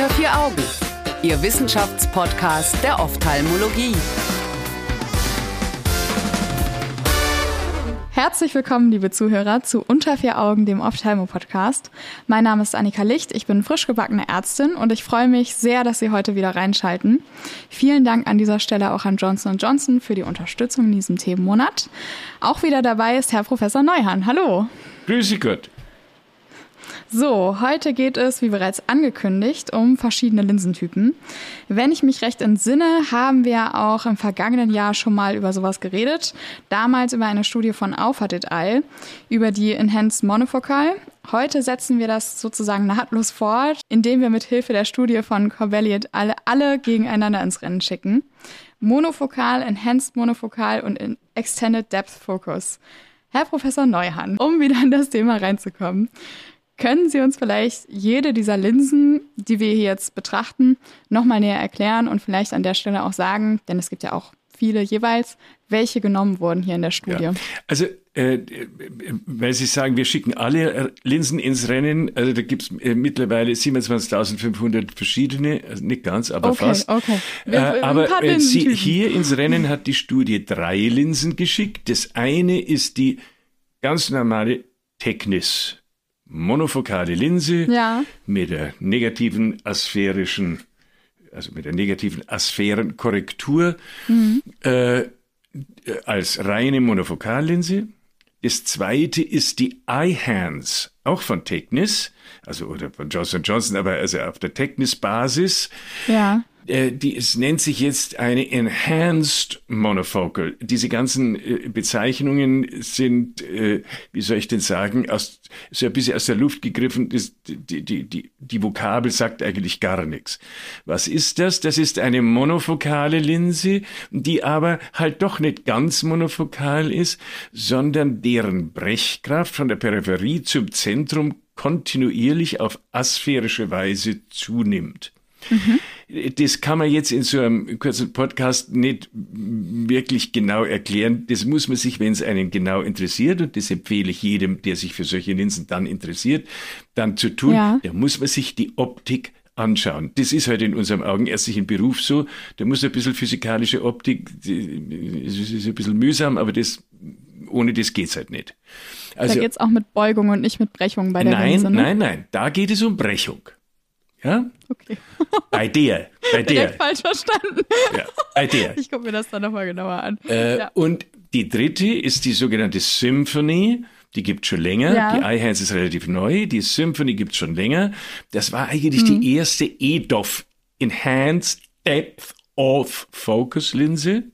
Unter vier Augen, Ihr Wissenschaftspodcast der Ophthalmologie. Herzlich willkommen, liebe Zuhörer, zu Unter vier Augen, dem Ophthalmo-Podcast. Mein Name ist Annika Licht, ich bin frisch gebackene Ärztin und ich freue mich sehr, dass Sie heute wieder reinschalten. Vielen Dank an dieser Stelle auch an Johnson Johnson für die Unterstützung in diesem Themenmonat. Auch wieder dabei ist Herr Professor Neuhan. Hallo. Grüße Gott. So, heute geht es, wie bereits angekündigt, um verschiedene Linsentypen. Wenn ich mich recht entsinne, haben wir auch im vergangenen Jahr schon mal über sowas geredet. Damals über eine Studie von Aufert et al. über die Enhanced Monofocal. Heute setzen wir das sozusagen nahtlos fort, indem wir mit Hilfe der Studie von Corbelli et al. alle gegeneinander ins Rennen schicken. Monofokal, Enhanced Monofokal und Extended Depth Focus. Herr Professor Neuhan, um wieder in das Thema reinzukommen. Können Sie uns vielleicht jede dieser Linsen, die wir hier jetzt betrachten, nochmal näher erklären und vielleicht an der Stelle auch sagen, denn es gibt ja auch viele jeweils, welche genommen wurden hier in der Studie? Ja. Also, äh, weil Sie sagen, wir schicken alle Linsen ins Rennen, also da gibt es äh, mittlerweile 27.500 verschiedene, also nicht ganz, aber okay, fast. Okay. Äh, aber äh, Sie, hier ins Rennen hat die Studie drei Linsen geschickt. Das eine ist die ganz normale Technis monofokale Linse ja. mit der negativen asphärischen, also mit der negativen Asphärenkorrektur mhm. äh, als reine Monofokallinse. Das zweite ist die iHands, auch von Technis, also oder von Johnson Johnson, aber also auf der Technis-Basis. Ja. Äh, die, es nennt sich jetzt eine Enhanced Monofocal. Diese ganzen äh, Bezeichnungen sind, äh, wie soll ich denn sagen, aus, so ein bisschen aus der Luft gegriffen. Das, die, die, die, die Vokabel sagt eigentlich gar nichts. Was ist das? Das ist eine monofokale Linse, die aber halt doch nicht ganz monofokal ist, sondern deren Brechkraft von der Peripherie zum Zentrum kontinuierlich auf asphärische Weise zunimmt. Mhm das kann man jetzt in so einem kurzen Podcast nicht wirklich genau erklären. Das muss man sich, wenn es einen genau interessiert, und das empfehle ich jedem, der sich für solche Linsen dann interessiert, dann zu tun, ja. da muss man sich die Optik anschauen. Das ist halt in unserem augenärztlichen Beruf so. Da muss ein bisschen physikalische Optik, das ist ein bisschen mühsam, aber das, ohne das geht's halt nicht. Also, da geht's auch mit Beugung und nicht mit Brechung bei der nein, Linse, ne? Nein, nein, da geht es um Brechung. Ja? Okay. Bei dir. Bei dir. Falsch verstanden. Ja, bei dir. Ich gucke mir das dann nochmal genauer an. Äh, ja. Und die dritte ist die sogenannte Symphony. Die gibt schon länger. Ja. Die iHands ist relativ neu. Die Symphony gibt schon länger. Das war eigentlich mhm. die erste EDOF, Enhanced Depth of Focus Linse.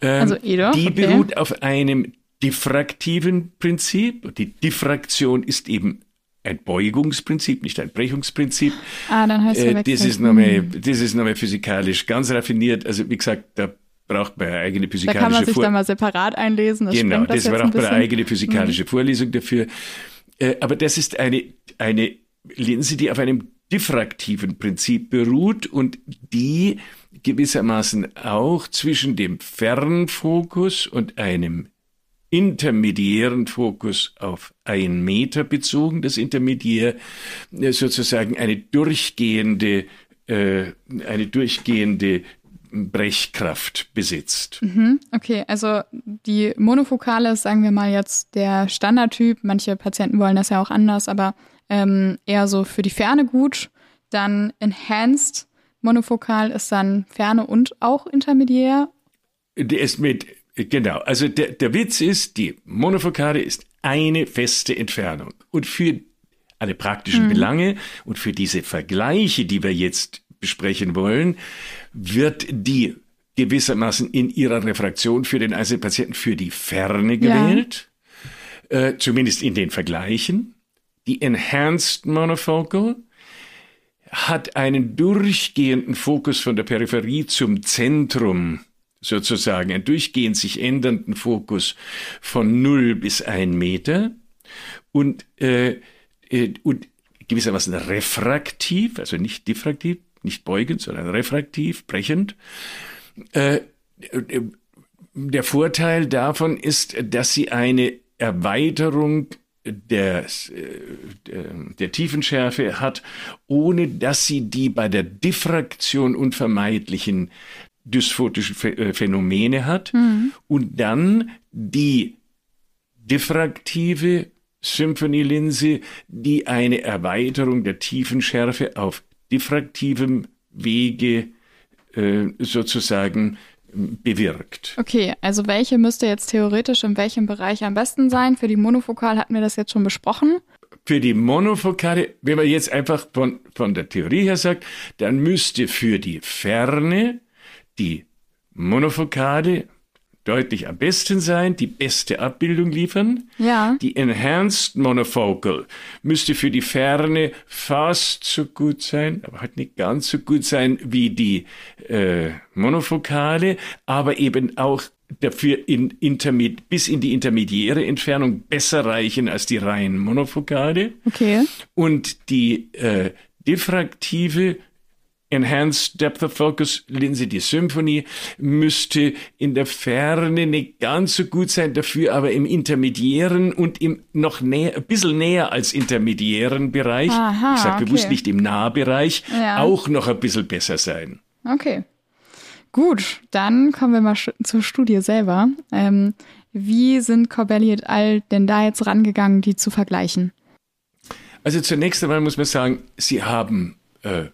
Ähm, also EDOF, Die okay. beruht auf einem diffraktiven Prinzip. Die Diffraktion ist eben ein Beugungsprinzip, nicht ein Brechungsprinzip. Ah, dann heißt äh, das ist nochmal, das ist nochmal physikalisch ganz raffiniert. Also wie gesagt, da braucht man eine eigene physikalische Da kann man sich Vor dann mal separat einlesen. Das genau, das, das braucht man eine eigene physikalische mhm. Vorlesung dafür. Äh, aber das ist eine, eine Linse, die auf einem diffraktiven Prinzip beruht und die gewissermaßen auch zwischen dem Fernfokus und einem intermediären Fokus auf ein Meter bezogen, das Intermediär äh, sozusagen eine durchgehende, äh, eine durchgehende Brechkraft besitzt. Mhm, okay, also die Monofokale ist, sagen wir mal jetzt der Standardtyp. Manche Patienten wollen das ja auch anders, aber ähm, eher so für die Ferne gut. Dann Enhanced Monofokal ist dann Ferne und auch intermediär. Der ist mit Genau, also der, der Witz ist, die Monofokale ist eine feste Entfernung. Und für alle praktischen mhm. Belange und für diese Vergleiche, die wir jetzt besprechen wollen, wird die gewissermaßen in ihrer Refraktion für den einzelnen Patienten für die Ferne gewählt, ja. äh, zumindest in den Vergleichen. Die Enhanced Monofocal hat einen durchgehenden Fokus von der Peripherie zum Zentrum sozusagen einen durchgehend sich ändernden Fokus von 0 bis 1 Meter und, äh, äh, und gewissermaßen refraktiv, also nicht diffraktiv, nicht beugend, sondern refraktiv, brechend. Äh, der Vorteil davon ist, dass sie eine Erweiterung der, der, der Tiefenschärfe hat, ohne dass sie die bei der Diffraktion unvermeidlichen dysphotischen Phänomene hat mhm. und dann die diffraktive Symphonielinse, die eine Erweiterung der Tiefenschärfe auf diffraktivem Wege äh, sozusagen bewirkt. Okay, also welche müsste jetzt theoretisch in welchem Bereich am besten sein? Für die Monofokal hatten wir das jetzt schon besprochen. Für die Monofokale, wenn man jetzt einfach von, von der Theorie her sagt, dann müsste für die Ferne die Monofokale deutlich am besten sein, die beste Abbildung liefern. Ja. Die Enhanced Monofocal müsste für die Ferne fast so gut sein, aber halt nicht ganz so gut sein wie die äh, Monofokale, aber eben auch dafür in Intermed bis in die intermediäre Entfernung besser reichen als die reinen Monofokale. Okay. Und die äh, diffraktive Enhanced Depth of Focus Linse, die Symphonie, müsste in der Ferne nicht ganz so gut sein, dafür aber im intermediären und im noch näher, ein bisschen näher als intermediären Bereich, Aha, ich sage okay. bewusst nicht im Nahbereich, ja. auch noch ein bisschen besser sein. Okay. Gut, dann kommen wir mal zur Studie selber. Ähm, wie sind Corbelli et al. denn da jetzt rangegangen, die zu vergleichen? Also zunächst einmal muss man sagen, sie haben äh,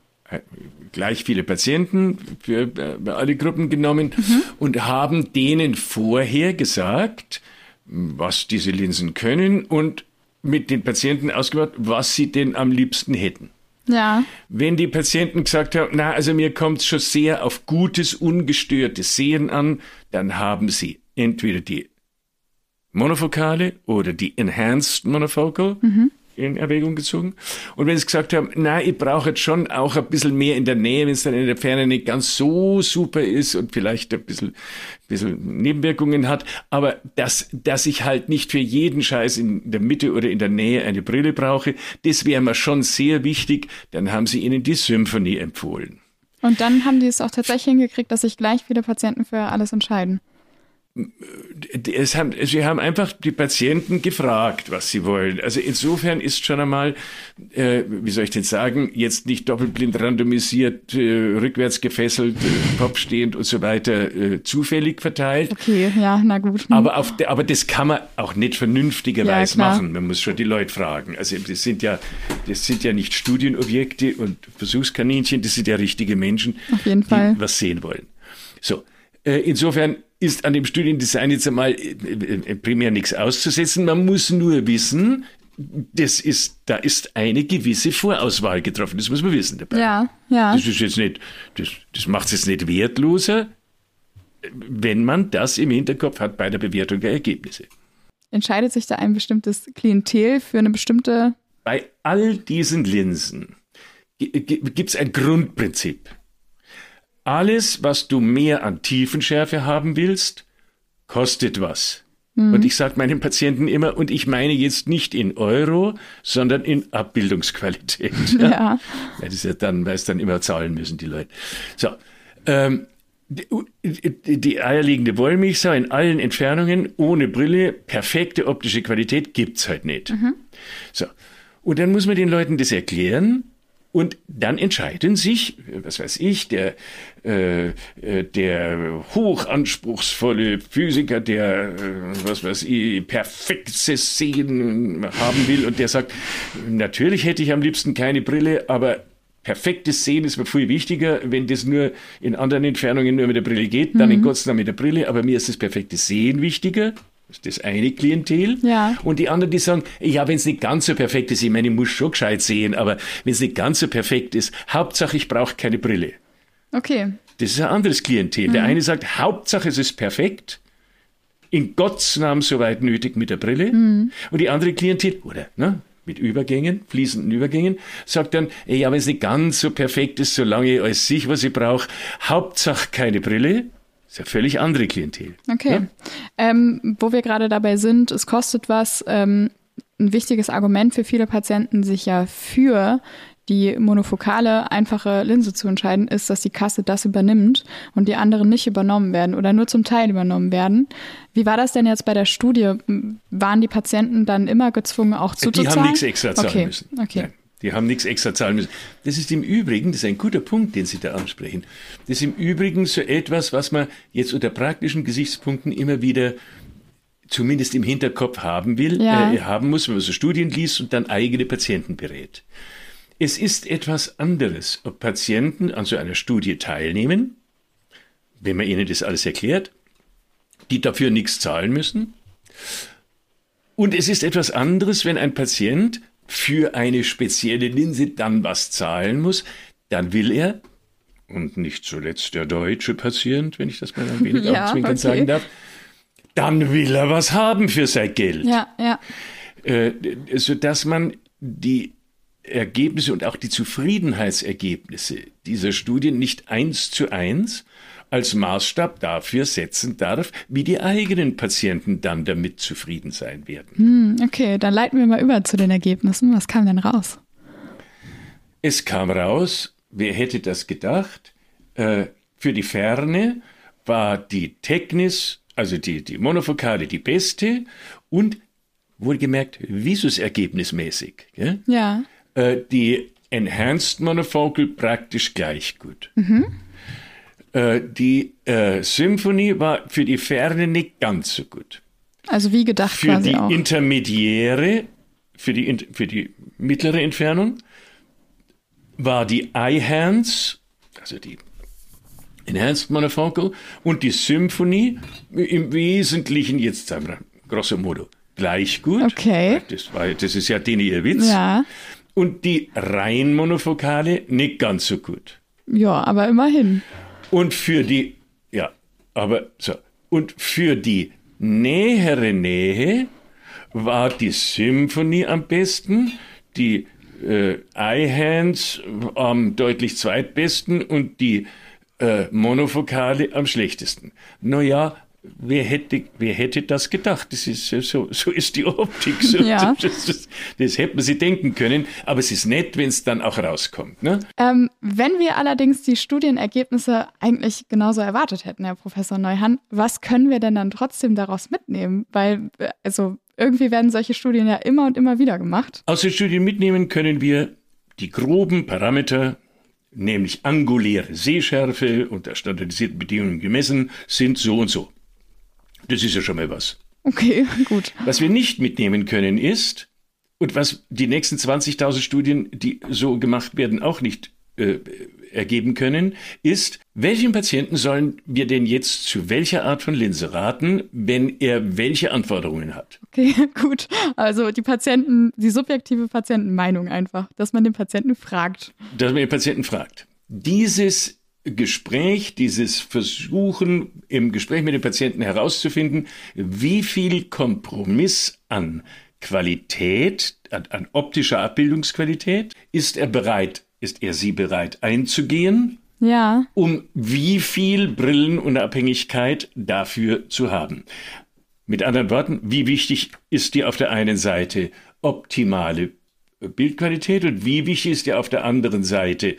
gleich viele Patienten für äh, alle Gruppen genommen mhm. und haben denen vorher gesagt, was diese Linsen können und mit den Patienten ausgemacht, was sie denn am liebsten hätten. Ja. Wenn die Patienten gesagt haben, na, also mir kommt es schon sehr auf gutes, ungestörtes Sehen an, dann haben sie entweder die Monofokale oder die Enhanced Monofocal. Mhm in Erwägung gezogen. Und wenn sie gesagt haben, na, ich brauche jetzt schon auch ein bisschen mehr in der Nähe, wenn es dann in der Ferne nicht ganz so super ist und vielleicht ein bisschen, bisschen Nebenwirkungen hat, aber dass, dass ich halt nicht für jeden Scheiß in der Mitte oder in der Nähe eine Brille brauche, das wäre mir schon sehr wichtig. Dann haben sie ihnen die Symphonie empfohlen. Und dann haben die es auch tatsächlich hingekriegt, dass sich gleich viele Patienten für alles entscheiden haben, sie haben einfach die Patienten gefragt, was sie wollen. Also insofern ist schon einmal, äh, wie soll ich denn sagen, jetzt nicht doppelblind randomisiert, äh, rückwärts gefesselt, äh, kopfstehend und so weiter äh, zufällig verteilt. Okay, ja, na gut. Hm. Aber, auf, aber das kann man auch nicht vernünftigerweise ja, machen. Man muss schon die Leute fragen. Also das sind ja, das sind ja nicht Studienobjekte und Versuchskaninchen, das sind ja richtige Menschen, auf jeden Fall. die was sehen wollen. So, äh, insofern ist an dem Studiendesign jetzt einmal äh, äh, primär nichts auszusetzen. Man muss nur wissen, das ist, da ist eine gewisse Vorauswahl getroffen. Das muss man wissen dabei. Ja, ja. Das ist jetzt nicht, das, das macht es jetzt nicht wertloser, wenn man das im Hinterkopf hat bei der Bewertung der Ergebnisse. Entscheidet sich da ein bestimmtes Klientel für eine bestimmte? Bei all diesen Linsen gibt es ein Grundprinzip. Alles, was du mehr an Tiefenschärfe haben willst, kostet was. Mhm. Und ich sage meinen Patienten immer, und ich meine jetzt nicht in Euro, sondern in Abbildungsqualität. Ja. ja. Das ist ja dann, weil es dann immer zahlen müssen, die Leute. So, ähm, die, die eierlegende Wollmilchsau in allen Entfernungen, ohne Brille, perfekte optische Qualität gibt's halt nicht. Mhm. So. Und dann muss man den Leuten das erklären, und dann entscheiden sich, was weiß ich, der, äh, äh, der hochanspruchsvolle Physiker, der, äh, was weiß ich, perfektes Sehen haben will und der sagt, natürlich hätte ich am liebsten keine Brille, aber perfektes Sehen ist mir viel wichtiger. Wenn das nur in anderen Entfernungen nur mit der Brille geht, dann mhm. in Gottes Namen mit der Brille, aber mir ist das perfekte Sehen wichtiger. Das ist das eine Klientel. Ja. Und die anderen, die sagen, ja, wenn es nicht ganz so perfekt ist, ich meine, ich muss schon gescheit sehen, aber wenn es nicht ganz so perfekt ist, Hauptsache, ich brauche keine Brille. Okay. Das ist ein anderes Klientel. Mhm. Der eine sagt, Hauptsache, es ist perfekt, in Gottes Namen soweit nötig mit der Brille. Mhm. Und die andere Klientel, oder, ne, mit Übergängen, fließenden Übergängen, sagt dann, ja, wenn es nicht ganz so perfekt ist, solange ich alles sich, was ich brauche, Hauptsache keine Brille. Ist ja völlig andere Klientel. Okay. Ja? Ähm, wo wir gerade dabei sind, es kostet was. Ähm, ein wichtiges Argument für viele Patienten, sich ja für die monofokale, einfache Linse zu entscheiden, ist, dass die Kasse das übernimmt und die anderen nicht übernommen werden oder nur zum Teil übernommen werden. Wie war das denn jetzt bei der Studie? Waren die Patienten dann immer gezwungen, auch zuzuzahlen? Die haben nichts extra zahlen okay. müssen. Okay. Nein, die haben nichts extra zahlen müssen. Das ist im Übrigen, das ist ein guter Punkt, den Sie da ansprechen. Das ist im Übrigen so etwas, was man jetzt unter praktischen Gesichtspunkten immer wieder zumindest im Hinterkopf haben will, Ja. äh, haben muss, wenn man so Studien liest und dann eigene Patienten berät. Es ist etwas anderes, ob Patienten an so einer Studie teilnehmen, wenn man ihnen das alles erklärt, die dafür nichts zahlen müssen. Und es ist etwas anderes, wenn ein Patient für eine spezielle Linse dann was zahlen muss, dann will er, und nicht zuletzt der deutsche Patient, wenn ich das mal ein wenig Ja, augenzwinkern okay. sagen darf, dann will er was haben für sein Geld Ja, ja. äh, sodass man die Ergebnisse und auch die Zufriedenheitsergebnisse dieser Studien nicht eins zu eins als Maßstab dafür setzen darf, wie die eigenen Patienten dann damit zufrieden sein werden. Hm, okay, dann leiten wir mal über zu den Ergebnissen. Was kam denn raus? Es kam raus, wer hätte das gedacht, äh, für die Ferne war die Technis, also die, die Monofokale, die beste und wohlgemerkt visusergebnismäßig. Ja. äh, die Enhanced Monofocal praktisch gleich gut. Äh, die äh, Symphony war für die Ferne nicht ganz so gut. Also wie gedacht Für quasi die auch. intermediäre, für die, für die mittlere Entfernung, war die iHands, also die Enhanced Monofocal, und die Symphony im Wesentlichen, jetzt sagen wir grosso modo, gleich gut. Okay. Das, war, das ist ja den ihr Witz. Ja. Und die rein Monofokale nicht ganz so gut. Ja, aber immerhin. Und für die, ja, aber so, und für die nähere Nähe war die Symphonie am besten, die äh, iHands am deutlich zweitbesten und die äh, Monofokale am schlechtesten. Naja, wer hätte, wer hätte das gedacht? Das ist so, so ist die Optik. So, Ja. das, das, das hätte man sich denken können, aber es ist nett, wenn es dann auch rauskommt. Ne? Ähm, wenn wir allerdings die Studienergebnisse eigentlich genauso erwartet hätten, Herr Professor Neuhan, was können wir denn dann trotzdem daraus mitnehmen? Weil, äh, also irgendwie werden solche Studien ja immer und immer wieder gemacht. Aus den Studien mitnehmen können wir die groben Parameter, nämlich anguläre Sehschärfe unter standardisierten Bedingungen gemessen, sind so und so. Das ist ja schon mal was. Okay, gut. Was wir nicht mitnehmen können ist, und was die nächsten 20.000 Studien, die so gemacht werden, auch nicht äh, ergeben können, ist, welchen Patienten sollen wir denn jetzt zu welcher Art von Linse raten, wenn er welche Anforderungen hat? Okay, gut. Also die Patienten, die subjektive Patientenmeinung einfach, dass man den Patienten fragt. dass man den Patienten fragt. Dieses Gespräch, dieses Versuchen im Gespräch mit dem Patienten herauszufinden, wie viel Kompromiss an Qualität, an, an optischer Abbildungsqualität ist er bereit, ist er sie bereit einzugehen, Ja, um wie viel Brillenunabhängigkeit dafür zu haben. Mit anderen Worten, wie wichtig ist dir auf der einen Seite optimale Bildqualität und wie wichtig ist dir auf der anderen Seite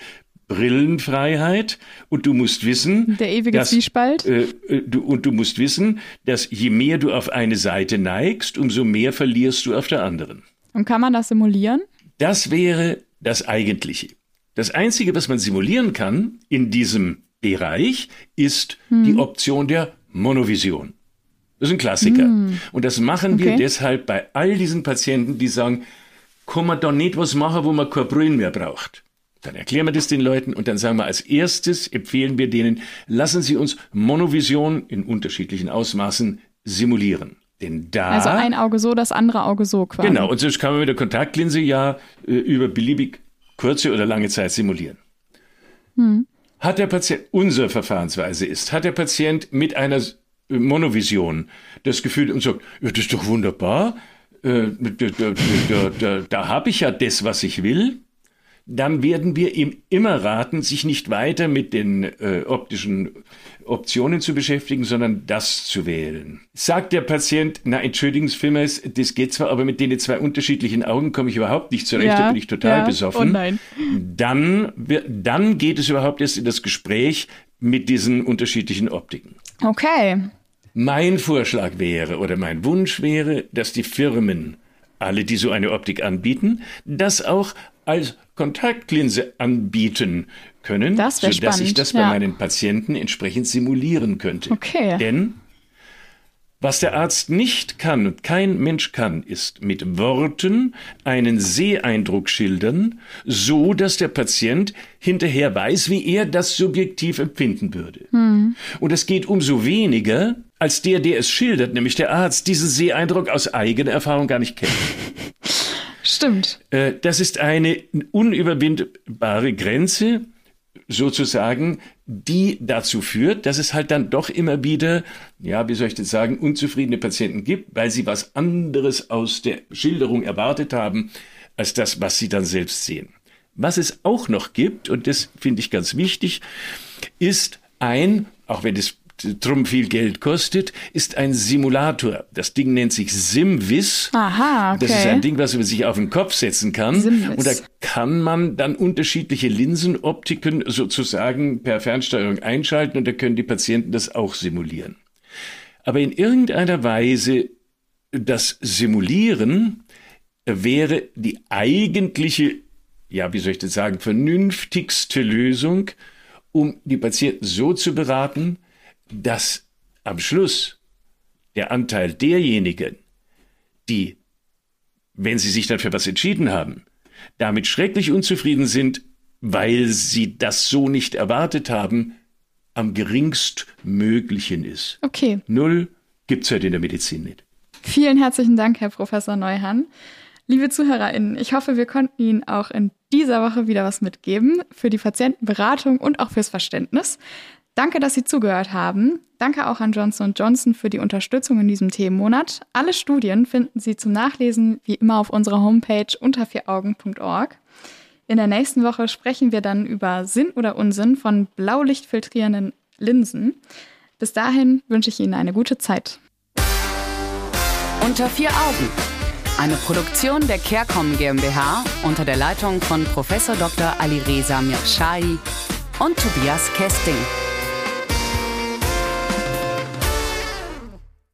Brillenfreiheit und du musst wissen, Der ewige dass, Zwiespalt. Äh, äh, du, und du musst wissen, dass je mehr du auf eine Seite neigst, umso mehr verlierst du auf der anderen. Und kann man das simulieren? Das wäre das Eigentliche. Das Einzige, was man simulieren kann in diesem Bereich, ist die Option der Monovision. Das ist ein Klassiker. Und das machen wir Okay. deshalb bei all diesen Patienten, die sagen, kann man da nicht was machen, wo man keine Brillen mehr braucht. Dann erklären wir das den Leuten und dann sagen wir als erstes, empfehlen wir denen, lassen Sie uns Monovision in unterschiedlichen Ausmaßen simulieren. Denn da Also ein Auge so, das andere Auge so quasi. Genau, und sonst kann man mit der Kontaktlinse ja äh, über beliebig kurze oder lange Zeit simulieren. Hat der Patient, unsere Verfahrensweise ist, hat der Patient mit einer äh, Monovision das Gefühl und sagt, ja, das ist doch wunderbar, äh, da, da, da, da, da habe ich ja das, was ich will, dann werden wir ihm immer raten, sich nicht weiter mit den äh, optischen Optionen zu beschäftigen, sondern das zu wählen. Sagt der Patient, na entschuldigen Sie vielmals, das geht zwar, aber mit den zwei unterschiedlichen Augen komme ich überhaupt nicht zurecht, ja, da bin ich total ja. besoffen. Oh nein. Dann, dann geht es überhaupt erst in das Gespräch mit diesen unterschiedlichen Optiken. Okay. Mein Vorschlag wäre oder mein Wunsch wäre, dass die Firmen, alle, die so eine Optik anbieten, das auch als Kontaktlinse anbieten können, das sodass spannend. ich das bei ja. meinen Patienten entsprechend simulieren könnte. Okay. Denn was der Arzt nicht kann und kein Mensch kann, ist mit Worten einen Seeeindruck schildern, so dass der Patient hinterher weiß, wie er das subjektiv empfinden würde. Hm. Und es geht umso weniger, als der, der es schildert, nämlich der Arzt, diesen Seeeindruck aus eigener Erfahrung gar nicht kennt. Stimmt. Äh, das ist eine unüberwindbare Grenze, sozusagen, die dazu führt, dass es halt dann doch immer wieder, ja, wie soll ich das sagen, unzufriedene Patienten gibt, weil sie was anderes aus der Schilderung erwartet haben, als das, was sie dann selbst sehen. Was es auch noch gibt, und das finde ich ganz wichtig, ist ein, auch wenn es drum viel Geld kostet, ist ein Simulator. Das Ding nennt sich SimVis. Aha, okay. Das ist ein Ding, was man sich auf den Kopf setzen kann. SimVis. Und da kann man dann unterschiedliche Linsenoptiken sozusagen per Fernsteuerung einschalten und da können die Patienten das auch simulieren. Aber in irgendeiner Weise das Simulieren wäre die eigentliche, ja, wie soll ich das sagen, vernünftigste Lösung, um die Patienten so zu beraten, dass am Schluss der Anteil derjenigen, die, wenn sie sich dann für was entschieden haben, damit schrecklich unzufrieden sind, weil sie das so nicht erwartet haben, am geringstmöglichen ist. Okay. Null gibt's heute in der Medizin nicht. Vielen herzlichen Dank, Herr Professor Neuhan. Liebe ZuhörerInnen, ich hoffe, wir konnten Ihnen auch in dieser Woche wieder was mitgeben für die Patientenberatung und auch fürs Verständnis. Danke, dass Sie zugehört haben. Danke auch an Johnson Johnson für die Unterstützung in diesem Themenmonat. Alle Studien finden Sie zum Nachlesen wie immer auf unserer Homepage unter vieraugen.org. In der nächsten Woche sprechen wir dann über Sinn oder Unsinn von blaulichtfiltrierenden Linsen. Bis dahin wünsche ich Ihnen eine gute Zeit. Unter vier Augen. Eine Produktion der CareCom GmbH unter der Leitung von Prof. Dr. Alireza Mirshahi und Tobias Kesting.